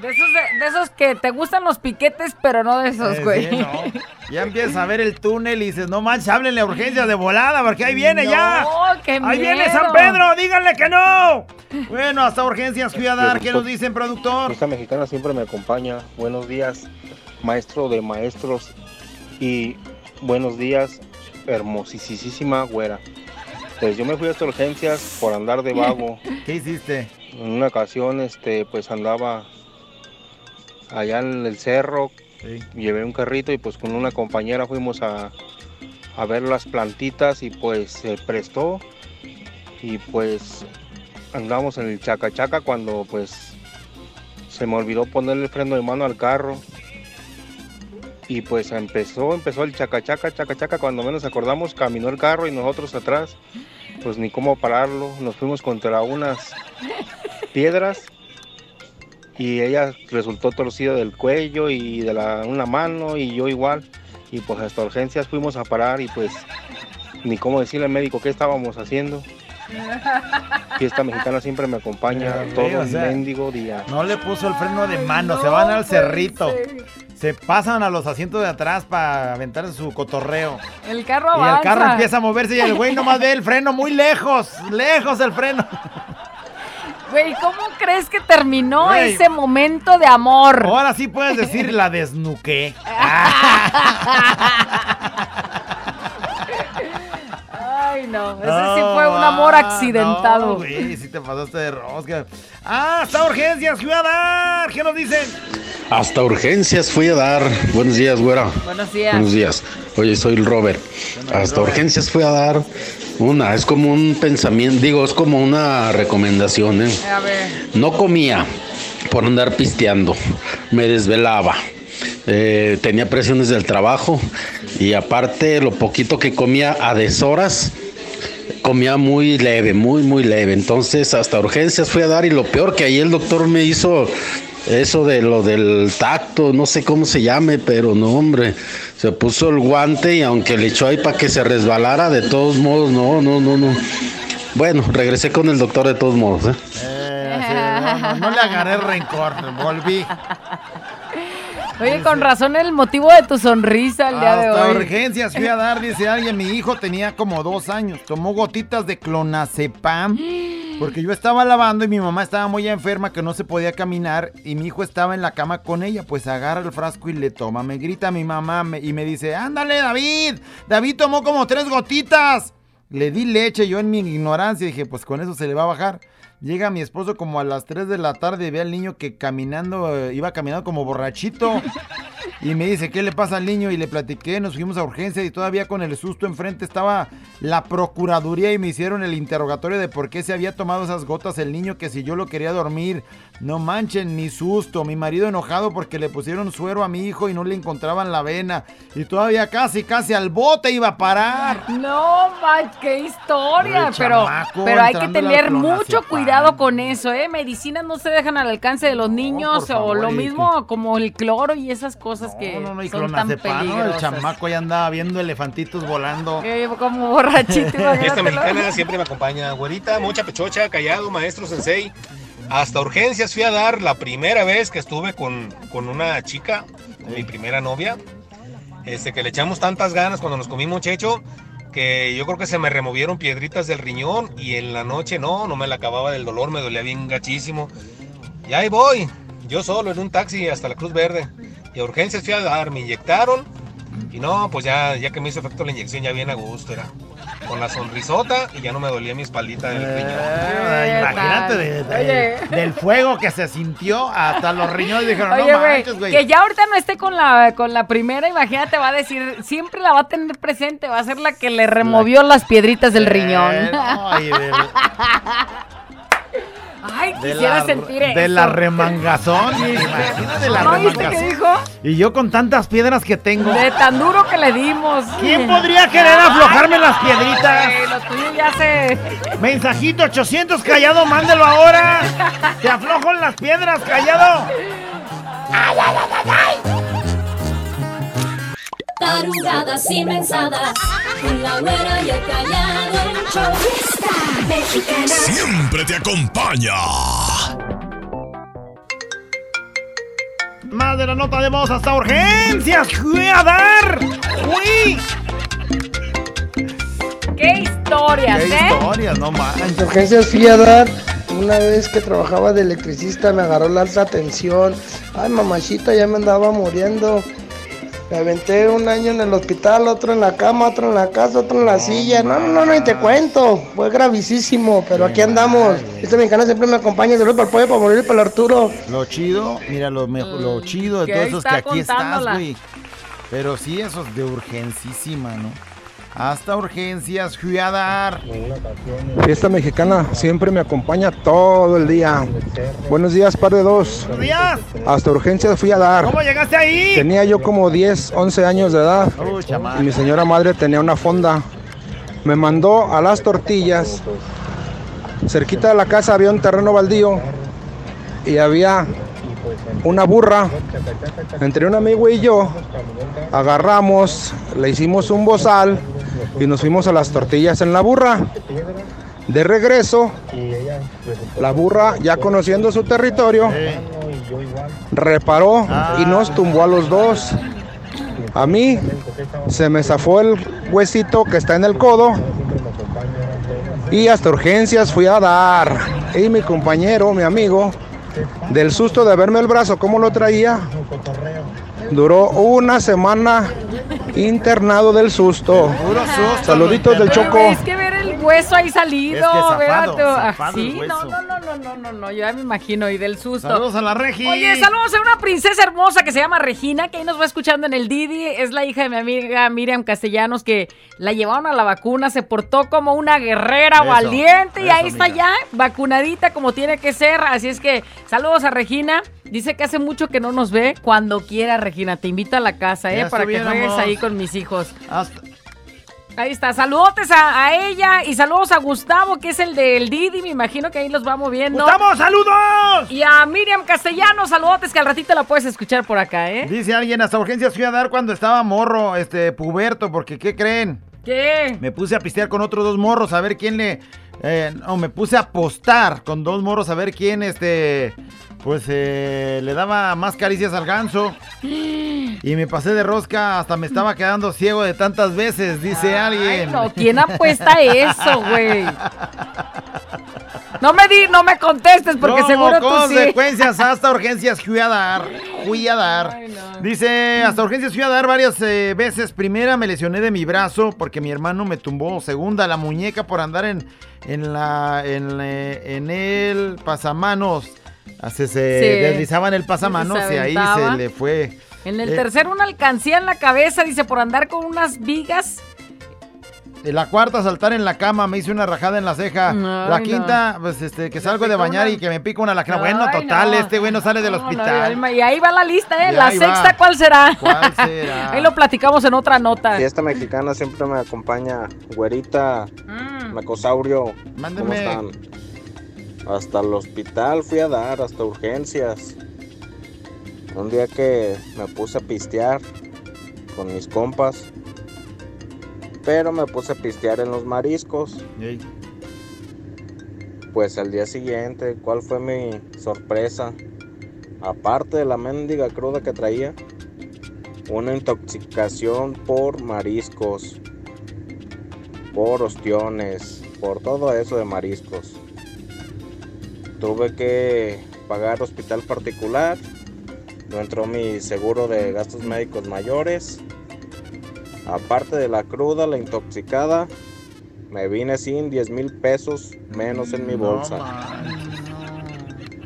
De esos, de, de esos que te gustan los piquetes, pero no de esos, Eh, güey. sí, no. <laughs> Ya empiezas a ver el túnel y dices, no manches, háblenle a urgencias de volada, porque ahí viene ya. No, qué Ahí viene. San Pedro, díganle que no. Bueno, hasta urgencias fui a dar. ¿Qué nos dicen, productor? Fiesta mexicana siempre me acompaña. Buenos días, maestro de maestros. Y buenos días, hermosísima güera. Pues yo me fui hasta urgencias por andar de vago. <laughs> ¿Qué hiciste? En una ocasión, este, pues andaba allá en el cerro. Llevé un carrito y pues con una compañera fuimos a, a ver las plantitas y pues se prestó. Y pues andamos en el chaca chaca cuando pues se me olvidó ponerle el freno de mano al carro. Y pues empezó, empezó el chaca chaca, chaca chaca, cuando menos acordamos, caminó el carro y nosotros atrás, pues ni cómo pararlo, nos fuimos contra unas piedras y ella resultó torcida del cuello y de la, una mano y yo igual. Y pues hasta urgencias fuimos a parar y pues ni cómo decirle al médico qué estábamos haciendo. <laughs> Fiesta mexicana siempre me acompaña todo o el sea, mendigo día. No le puso el freno de mano, se van al cerrito. Se pasan a los asientos de atrás para aventarse su cotorreo. El carro Y avanza. el carro empieza a moverse y el güey nomás ve el freno muy lejos, lejos el freno. <laughs> Güey, ¿cómo crees que terminó Güey. ese momento de amor? Ahora sí puedes decir la desnuqué. <laughs> <laughs> Ay, no. Ese sí fue un amor accidentado. No, güey, sí te pasaste de rosca. Ah, hasta urgencias, fui a dar. ¿Qué nos dicen? Hasta urgencias fui a dar. Buenos días, güera. Buenos días. Buenos días. Oye, soy el Robert. Hasta urgencias fui a dar una. Es como un pensamiento, digo, es como una recomendación, ¿eh? A ver. No comía por andar pisteando. Me desvelaba. Eh, tenía presiones del trabajo y aparte lo poquito que comía a deshoras comía muy leve, muy muy leve. Entonces hasta urgencias fui a dar y lo peor que ahí el doctor me hizo eso de lo del tacto, no sé cómo se llame, pero no hombre, se puso el guante y aunque le echó ahí para que se resbalara, de todos modos, no, no, no, no. Bueno, regresé con el doctor de todos modos. ¿eh? Eh, no, no, le agarré rencor, volví. Oye, con razón el motivo de tu sonrisa el día de Hasta hoy. urgencias fui a dar, dice alguien. Mi hijo tenía como dos años. Tomó gotitas de clonazepam. Porque yo estaba lavando y mi mamá estaba muy enferma que no se podía caminar. Y mi hijo estaba en la cama con ella. Pues agarra el frasco y le toma. Me grita mi mamá me- y me dice: Ándale, David. David tomó como tres gotitas. Le di leche yo en mi ignorancia. Dije: Pues con eso se le va a bajar. Llega mi esposo como a las 3 de la tarde y ve al niño que caminando, eh, iba caminando como borrachito. Y me dice, ¿qué le pasa al niño? Y le platiqué, nos fuimos a urgencia y todavía con el susto enfrente estaba la procuraduría y me hicieron el interrogatorio de por qué se había tomado esas gotas el niño, que si yo lo quería dormir. No manchen, mi susto. Mi marido enojado porque le pusieron suero a mi hijo y no le encontraban la vena. Y todavía casi, casi al bote iba a parar. No, ma, qué historia. Pero, chamaco pero hay que tener mucho cuidado con eso, ¿eh? Medicinas no se dejan al alcance de los niños favor, o lo mismo como el cloro y esas cosas que No, no, y son tan ¿no? El peligrosas. chamaco ya andaba viendo elefantitos volando. <laughs> Eh, como borrachito. <laughs> Esta mexicana siempre me acompaña. Güerita, mucha pechocha, callado, maestro sensei. Hasta urgencias fui a dar la primera vez que estuve con, con una chica, con mi primera novia. Este, que le echamos tantas ganas cuando nos comimos checho que yo creo que se me removieron piedritas del riñón y en la noche no, no me la acababa del dolor, me dolía bien gachísimo. Y ahí voy, yo solo en un taxi hasta la Cruz Verde. Y a urgencias fui a dar, me inyectaron y no, pues ya, ya que me hizo efecto la inyección ya bien a gusto era. Con la sonrisota y ya no me dolía mi espaldita del riñón. Eh, imagínate de- de- Oye. del fuego que se sintió hasta los riñones dijeron, Oye, no manches, güey. que ya ahorita no esté con la, con la primera, imagínate, va a decir, siempre la va a tener presente, va a ser la que le removió las piedritas del riñón. Eh, no, y del- Ay, de quisiera la- sentir eso. De la remangazón. <laughs> Imagínate la ¿No viste qué remangazón. dijo? Y yo con tantas piedras que tengo. De tan duro que le dimos. ¿Quién podría querer aflojarme las piedritas? Ay, lo tuyo ya se... <laughs> Mensajito 800 callado, mándelo ahora. Te aflojo en las piedras, callado. Tarugadas y mensadas, con la güera y el callado, show está mexicana. Siempre te acompaña. Más de la nota de voz hasta urgencias. Fui a dar. Uy. ¡Qué historias, Qué eh! historias, no. De urgencias fui a dar. Una vez que trabajaba de electricista me agarró la alta tensión. Ay, mamachita, ya me andaba muriendo. Me aventé un año en el hospital, otro en la cama, otro en la casa, otro en la silla. No, no, no, no, y te cuento. Fue gravísimo, pero aquí andamos. Esta mexicana siempre me acompaña. Saludos para el pollo, para morir, para el Arturo. Lo chido, mira, lo, mejo- lo chido de que todo ahí eso es que aquí estás, güey. Pero sí, eso es de urgencísima, ¿no? Hasta urgencias fui a dar. Fiesta mexicana siempre me acompaña todo el día. Buenos días, par de dos. Buenos días. Hasta urgencias fui a dar. ¿Cómo llegaste ahí? Tenía yo como 10, 11 años de edad. Y mi señora madre tenía una fonda. Me mandó a las tortillas. Cerquita de la casa había un terreno baldío. Y había una burra. Entre un amigo y yo agarramos, le hicimos un bozal y nos fuimos a las tortillas en la burra. De regreso, la burra, ya conociendo su territorio, reparó y nos tumbó a los dos. A mí se me zafó el huesito que está en el codo y hasta urgencias fui a dar. Y mi compañero, mi amigo, del susto de verme el brazo, cómo lo traía, duró una semana internado del susto. Saluditos del Choco. Es que ver el hueso ahí salido, Es que zafado, ah, zafado sí, el hueso. no, no, no, no, no, no, yo ya me imagino, y del susto. Saludos a la Regi. Oye, saludos a una princesa hermosa que se llama Regina, que ahí nos va escuchando en el Didi. Es la hija de mi amiga Miriam Castellanos, que la llevaron a la vacuna, se portó como una guerrera Eso, valiente, y eso, ahí está ya, vacunadita como tiene que ser. Así es que, saludos a Regina. Dice que hace mucho que no nos ve. Cuando quiera, Regina, te invito a la casa, ¿eh? Ya Para que juegues ahí con mis hijos. Ahí está, saludotes a, a ella y saludos a Gustavo, que es el del Didi, me imagino que ahí los va moviendo. ¡Gustavo, saludos! Y a Miriam Castellanos, saludotes, que al ratito la puedes escuchar por acá, ¿eh? Dice alguien, hasta urgencias fui a dar cuando estaba morro, este, puberto, porque ¿qué creen? ¿Qué? Me puse a pistear con otros dos morros a ver quién le... eh, no, me puse a apostar con dos morros a ver quién, este... Pues eh, le daba más caricias al ganso. Y me pasé de rosca, hasta me estaba quedando ciego de tantas veces, dice alguien. no, ¿quién apuesta eso, güey? <laughs> No me di, no me contestes porque Como seguro tú sí. consecuencias hasta urgencias fui a dar. fui a dar. Dice, hasta urgencias fui a dar varias eh, veces. Primera me lesioné de mi brazo porque mi hermano me tumbó. Segunda, la muñeca por andar en, en, la, en, eh, en el pasamanos. Así se Sí. deslizaba en el pasamanos Se y ahí se le fue. En el Eh, tercero, una alcancía en la cabeza, dice, por andar con unas vigas. La cuarta, saltar en la cama, me hice una rajada en la ceja. La no. quinta, pues este, que salgo de bañar una- y que me pica una lacra. Bueno, total, no. este güey no sale del hospital. y ahí va la lista, ¿eh? Y La va. sexta, ¿cuál será? ¿Cuál <laughs> será? ahí lo platicamos en otra nota. Fiesta mexicana siempre me acompaña. Güerita, Mm. Macosaurio. Mándeme. ¿Cómo están? Hasta el hospital fui a dar, hasta urgencias. Un día que me puse a pistear con mis compas. Pero me puse a pistear en los mariscos. Pues al día siguiente, ¿cuál fue mi sorpresa? Aparte de la mendiga cruda que traía, una intoxicación por mariscos, por ostiones, por todo eso de mariscos. Tuve que pagar hospital particular, no entró mi seguro de gastos médicos mayores. Aparte de la cruda, la intoxicada, me vine sin 10 mil pesos menos en mi bolsa.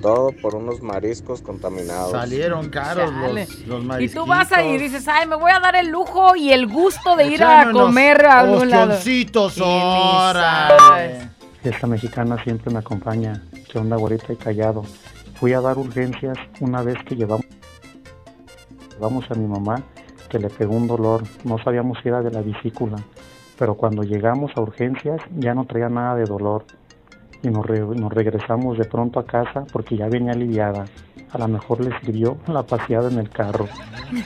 Todo por unos mariscos contaminados. Salieron caros los, los Y marisquitos. tú vas ahí y dices, ay, me voy a dar el lujo y el gusto de ir a comer a algún lado. Y sabes. Esta mexicana siempre me acompaña. ¿Qué onda, güerita y callado? Fui a dar urgencias una vez que llevamos, llevamos a mi mamá que le pegó un dolor. No sabíamos si era de la vesícula, pero cuando llegamos a urgencias ya no traía nada de dolor. Y nos, re- nos regresamos de pronto a casa porque ya venía aliviada. A lo mejor le sirvió la paseada en el carro.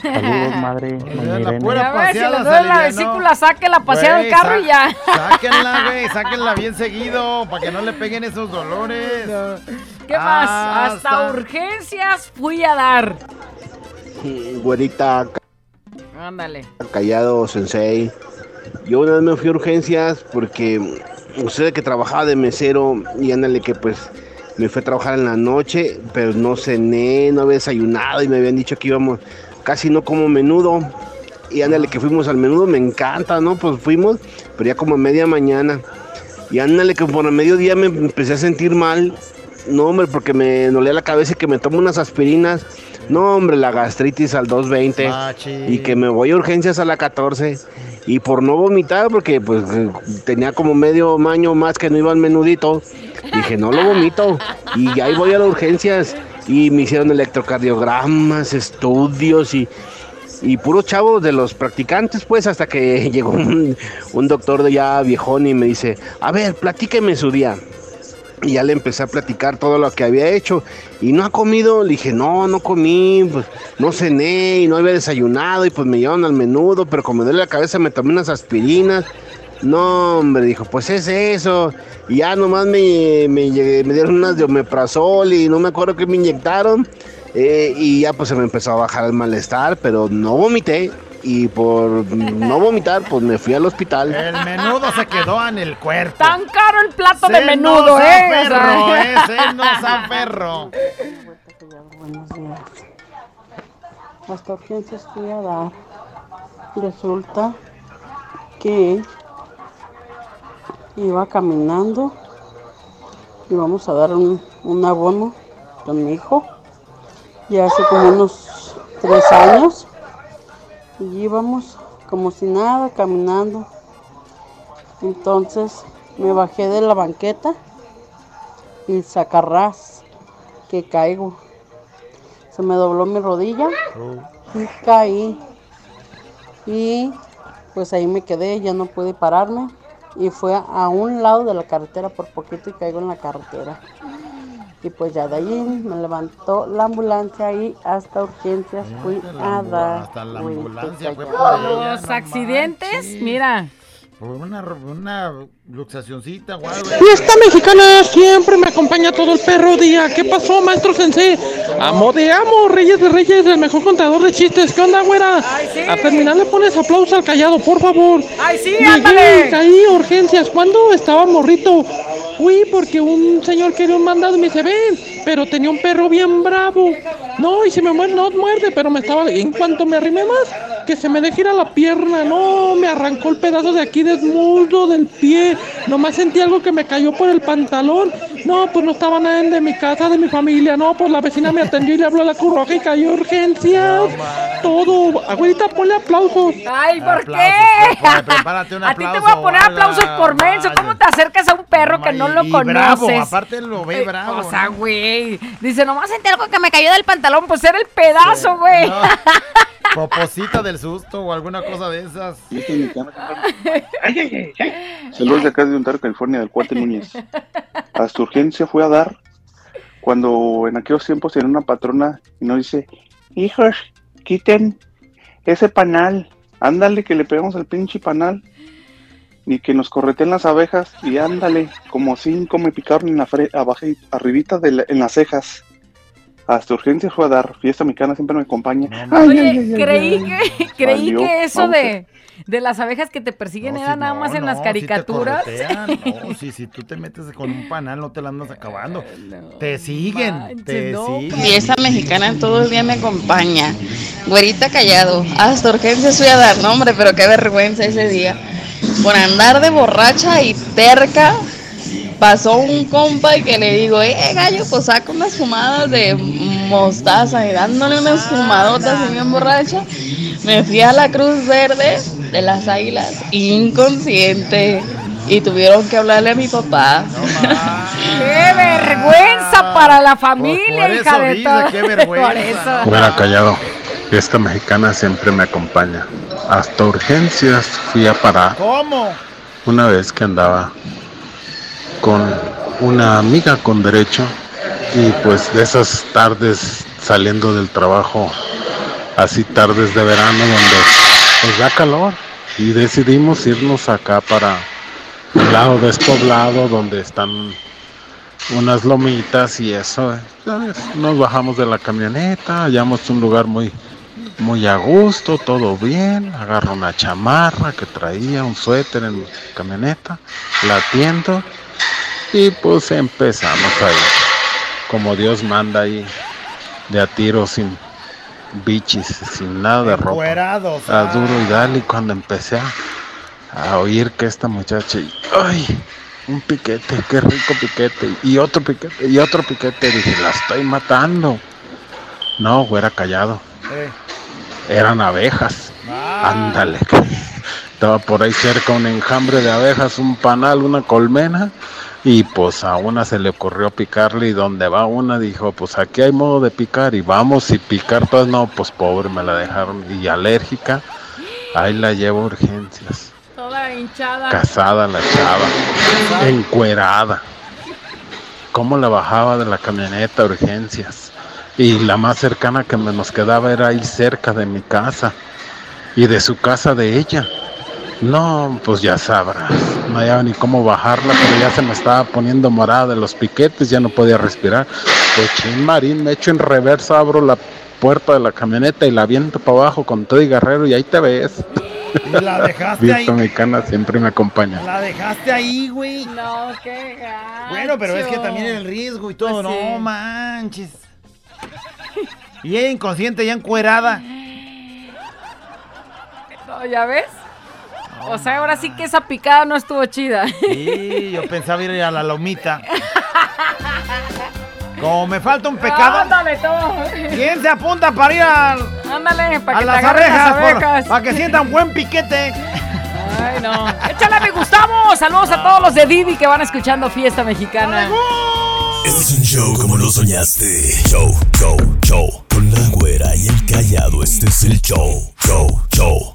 Saludos, <laughs> madre. Irene. pura A ver, si le duele la vesícula, saque la paseada del carro y ya. Sáquenla, <laughs> güey, sáquenla bien seguido para que no le peguen esos dolores. ¿Qué más? Hasta urgencias fui a dar. Güerita, Ándale. callado, sensei. Yo una vez me fui a urgencias porque usted que trabajaba de mesero y ándale que pues me fui a trabajar en la noche, pero no cené, no había desayunado y me habían dicho que íbamos, casi no como menudo. Y ándale que fuimos al menudo, me encanta, ¿no? Pues fuimos, pero ya como a media mañana. Y ándale que por el mediodía me empecé a sentir mal. No, hombre, porque me dolía la cabeza y que me tomo unas aspirinas. No, hombre, la gastritis al 220. Y que me voy a urgencias a la 14. Y por no vomitar, porque pues tenía como medio maño más que no iba al menudito. Dije, no lo vomito. Y ahí voy a las urgencias. Y me hicieron electrocardiogramas, estudios y, y puros chavos de los practicantes, pues, hasta que <laughs> llegó un, un doctor de ya viejón y me dice, a ver, platíqueme su día. Y ya le empecé a platicar todo lo que había hecho. Y no ha comido. Le dije, no, no comí. Pues no cené y no había desayunado. Y pues me llevaron al menudo. Pero como me duele la cabeza, me tomé unas aspirinas. No, hombre, dijo, pues es eso. Y ya nomás me, me, me dieron unas de omeprazol y no me acuerdo qué me inyectaron. Eh, y ya pues se me empezó a bajar el malestar, pero no vomité. Y por no vomitar, pues me fui al hospital. El menudo se quedó en el cuerpo. Tan caro el plato de Se menudo, nos ¿eh? aferró, ¿eh? Se nos aferró. Buenos días. Hasta urgencias fui a dar. Resulta que iba caminando y vamos a dar un, un abono con mi hijo. Ya hace como unos tres años. Y íbamos como si nada caminando. Entonces me bajé de la banqueta y sacarrás que caigo. Se me dobló mi rodilla y caí. Y pues ahí me quedé, ya no pude pararme. Y fue a un lado de la carretera por poquito y caigo en la carretera. Y pues ya de ahí me levantó la ambulancia y hasta urgencias fui a dar. Hasta la ambulancia fue por ella, Los no accidentes, manches. mira. Por una, una luxacioncita, guau, Fiesta mexicana siempre me acompaña todo el perro día. ¿Qué pasó, maestro sensei? Amo de amo, Reyes de Reyes, el mejor contador de chistes. ¿Qué onda, güera? A terminar le pones aplauso al callado, por favor. ¡Ay, sí, Llegué, ándale! caí, urgencias. ¿Cuándo estaba morrito? Fui porque un señor quería un mandado me dice, ven, pero tenía un perro bien bravo. No, y si me muerde, no muerde, pero me estaba, en cuanto me arrimé más, que se me deje ir a la pierna, no, me arrancó el pedazo de aquí desnudo del pie, nomás sentí algo que me cayó por el pantalón. No, pues no estaba nadie de mi casa, de mi familia, no, pues la vecina me atendió y le habló a la Cruz y cayó urgencias. Todo, abuelita, ponle aplausos. Ay, ¿por Aplausos, qué? pues, prepárate un <laughs> a ti te voy a aplauso, poner aplausos por menso. ¿Cómo te acercas a un perro que no lo y conoces? bravo, aparte lo ve Eh, bravo, O sea, ¿no? güey. Dice, nomás sentí algo que me cayó del pantalón, pues era el pedazo, güey. <laughs> Poposita del susto o alguna cosa de esas. Saludos de acá de Ontario, California, del Cuate Núñez. Hasta urgencia fui a dar cuando en aquellos tiempos tenía una patrona y nos dice, hijos, quiten ese panal, ándale que le pegamos al pinche panal y que nos correten las abejas y ándale, como cinco me picaron en la fre abajo, arribita de la- en las cejas. Hasta urgencia fue a dar, fiesta mexicana siempre me acompaña. Ay, Oye, ay, ay, ay, creí ay. que, creí que eso de, de las abejas que te persiguen era nada más en las caricaturas. Corretean, no, <laughs> si tú te metes con un panal no te la andas acabando. te siguen, te siguen. Fiesta mexicana todo el día me acompaña. Güerita callado. Hasta urgencias fui a dar nombre, pero qué vergüenza ese día. Por andar de borracha y terca, pasó un compa y que le digo, eh, gallo, pues saca unas fumadas de mostaza y dándole unas fumadotas y bien borracha. Me fui a la Cruz Verde de las Águilas, inconsciente. Y tuvieron que hablarle a mi papá. <laughs> ¡Qué vergüenza para la familia, por hija de todo! qué <laughs> vergüenza. Fuera callado. Fiesta mexicana siempre me acompaña. Hasta urgencias fui a parar. ¿Cómo? Una vez que andaba con una amiga con derecho y pues de esas tardes saliendo del trabajo, así tardes de verano donde pues da calor y decidimos irnos acá para el lado despoblado donde están unas lomitas y eso. eh. Nos bajamos de la camioneta, hallamos un lugar muy muy a gusto, todo bien, agarro una chamarra que traía, un suéter en mi camioneta, la atiendo y pues empezamos ahí, como Dios manda ahí, de a tiro sin bichis, sin nada de ropa. A ah. duro y dale, y cuando empecé a, a oír que esta muchacha, y, ay, un piquete, qué rico piquete, y otro piquete, y otro piquete, dije, la estoy matando. No, güera callado. Eh. Eran abejas. Ándale. <laughs> Estaba por ahí cerca un enjambre de abejas, un panal, una colmena. Y pues a una se le ocurrió picarle y donde va una dijo, pues aquí hay modo de picar y vamos y picar todas. No, pues pobre, me la dejaron y alérgica. Ahí la llevo a urgencias. Toda hinchada. Casada la chava, encuerada. ¿Cómo la bajaba de la camioneta a urgencias? Y la más cercana que me nos quedaba era ahí cerca de mi casa y de su casa de ella. No, pues ya sabrás, no había ni cómo bajarla, pero ya se me estaba poniendo morada de los piquetes, ya no podía respirar. Pues chin marín, me echo en reversa, abro la puerta de la camioneta y la aviento para abajo con todo y guerrero y ahí te ves. Y la dejaste ahí. Siempre me acompaña. La dejaste ahí, güey. No, qué gacho. Bueno, pero es que también el riesgo y todo. Pues sí. No manches. Y ella inconsciente, ya encuerada. No, ¿Ya ves? O sea, ahora sí que esa picada no estuvo chida. Sí, yo pensaba ir a la lomita. Como me falta un pecado. Ándale, todo. ¿Quién se apunta para ir a, Ándale, para a que las abejas? abejas. Para que sientan buen piquete. Ay, no. Échale, me gustamos. Saludos a todos los de Didi que van escuchando Fiesta Mexicana. Este es un show como lo soñaste. Show, show, show. Con la güera y el callado, este es el show. Show, show.